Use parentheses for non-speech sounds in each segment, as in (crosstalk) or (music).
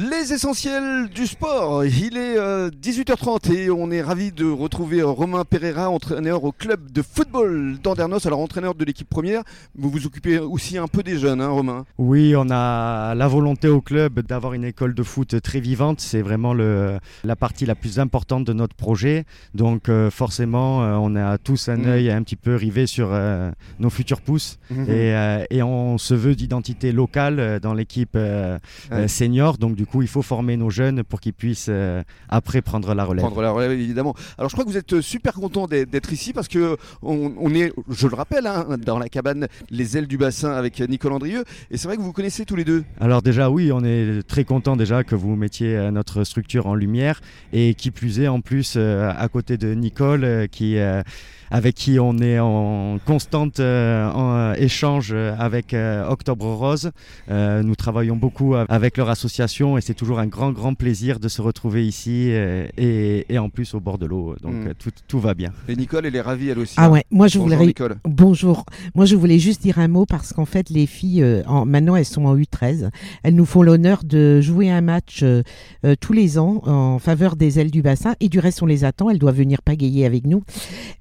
Les essentiels du sport. Il est 18h30 et on est ravi de retrouver Romain Pereira, entraîneur au club de football d'Andernos. Alors entraîneur de l'équipe première, vous vous occupez aussi un peu des jeunes, hein, Romain? Oui, on a la volonté au club d'avoir une école de foot très vivante. C'est vraiment le, la partie la plus importante de notre projet. Donc euh, forcément, euh, on a tous un Mhm. œil un petit peu rivé sur euh, nos futurs pousses Mhm. et, euh, et on se veut d'identité locale euh, dans l'équipe euh, Ouais. euh, senior. Donc du coup, il faut former nos jeunes pour qu'ils puissent euh, après prendre la relève. Prendre la relève, évidemment. Alors je crois que vous êtes super content d'être ici parce que on, on est, je le rappelle, hein, dans la cabane Les ailes du bassin avec Nicole Andrieux. Et c'est vrai que vous vous connaissez tous les deux. Alors déjà oui, on est très content déjà que vous mettiez euh, notre structure en lumière et qui plus est en plus euh, à côté de Nicole euh, qui euh, avec qui on est en constante euh, en, euh, échange euh, avec euh, Octobre Rose. Euh, nous travaillons beaucoup avec leur association et c'est toujours un grand grand plaisir de se retrouver ici euh, et, et en plus au bord de l'eau. Donc Mm. euh, tout, tout va bien. Et Nicole, elle est ravie elle aussi. Ah hein. ouais, moi je voulais Bonjour ré- Nicole. Bonjour. Moi, je voulais juste dire un mot parce qu'en fait, les filles, euh, en- maintenant, elles sont en U13. Elles nous font l'honneur de jouer un match euh, euh, tous les ans en faveur des ailes du bassin. Et du reste, on les attend. Elles doivent venir pagayer avec nous.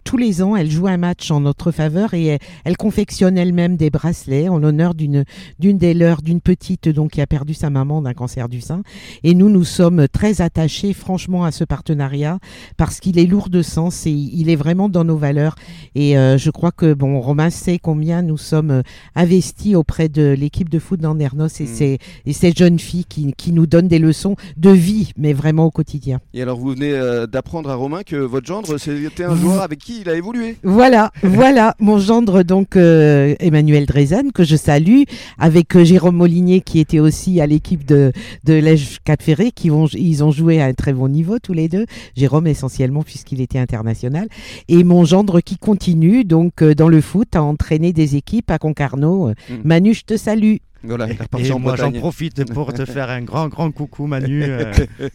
Tous les ans, elles jouent un match en notre faveur et elles, elles confectionnent elles-mêmes des bracelets en l'honneur d'une d'une des leurs, d'une petite donc qui a perdu sa maman d'un cancer du sein. Et nous, nous sommes très attachés, franchement, à ce partenariat parce qu'il est lourd de sens et il est vraiment dans nos valeurs. Et euh, je crois que bon, Romain sait combien nous sommes euh, investis auprès de l'équipe de foot d'Andernos et, Mm. ces, et ces jeunes filles qui, qui nous donnent des leçons de vie, mais vraiment au quotidien. Et alors vous venez euh, d'apprendre à Romain que votre gendre c'était un joueur avec qui il a évolué. Voilà, voilà mon gendre donc euh, Emmanuel Drezen que je salue avec Jérôme Molinier qui était aussi à l'équipe de de l'Ège Cap Ferré qui ont ils ont joué à un très bon niveau tous les deux. Jérôme essentiellement puisqu'il était international et mon gendre qui continue donc euh, dans le foot à entraîner des équipes à Concarneau. Euh, Mm. Manu, je te salue. Voilà, il est reparti Et en moi j'en profite pour te faire un grand grand coucou Manu. euh,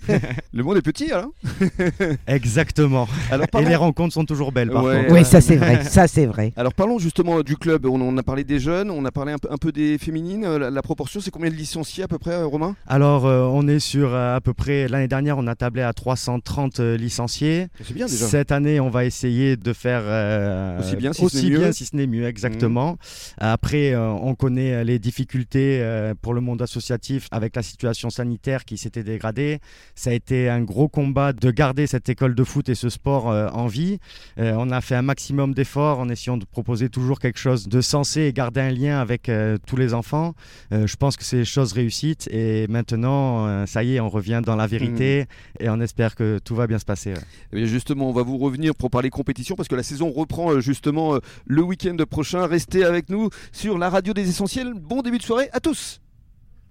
(laughs) Le monde est petit alors. (laughs) exactement. Alors Et les rencontres sont toujours belles par Ouais. contre. Oui, ça c'est vrai, ça c'est vrai. (laughs) alors parlons justement du club. On, on a parlé des jeunes, on a parlé un peu, un peu des féminines. La, la proportion, c'est combien de licenciés à peu près, euh, Romain? Alors, euh, on est sur à peu près, l'année dernière, on a tablé à 330 euh, licenciés. C'est bien déjà. Cette année, on va essayer de faire euh, Aussi bien, si ce n'est mieux. si mieux, exactement. Après, euh, on connaît les difficultés euh, pour le monde associatif avec la situation sanitaire qui s'était dégradée. Ça a été un gros combat de garder cette école de foot et ce sport euh, en vie. Euh, on a fait un maximum d'efforts en essayant de proposer toujours quelque chose de sensé et garder un lien avec tous les enfants. Je pense que c'est chose réussite et maintenant, ça y est, on revient dans la vérité et on espère que tout va bien se passer. ouais. Eh bien, justement, on va vous revenir pour parler compétition parce que la saison reprend justement le week-end prochain. Restez avec nous sur la radio des essentiels. Bon début de à tous.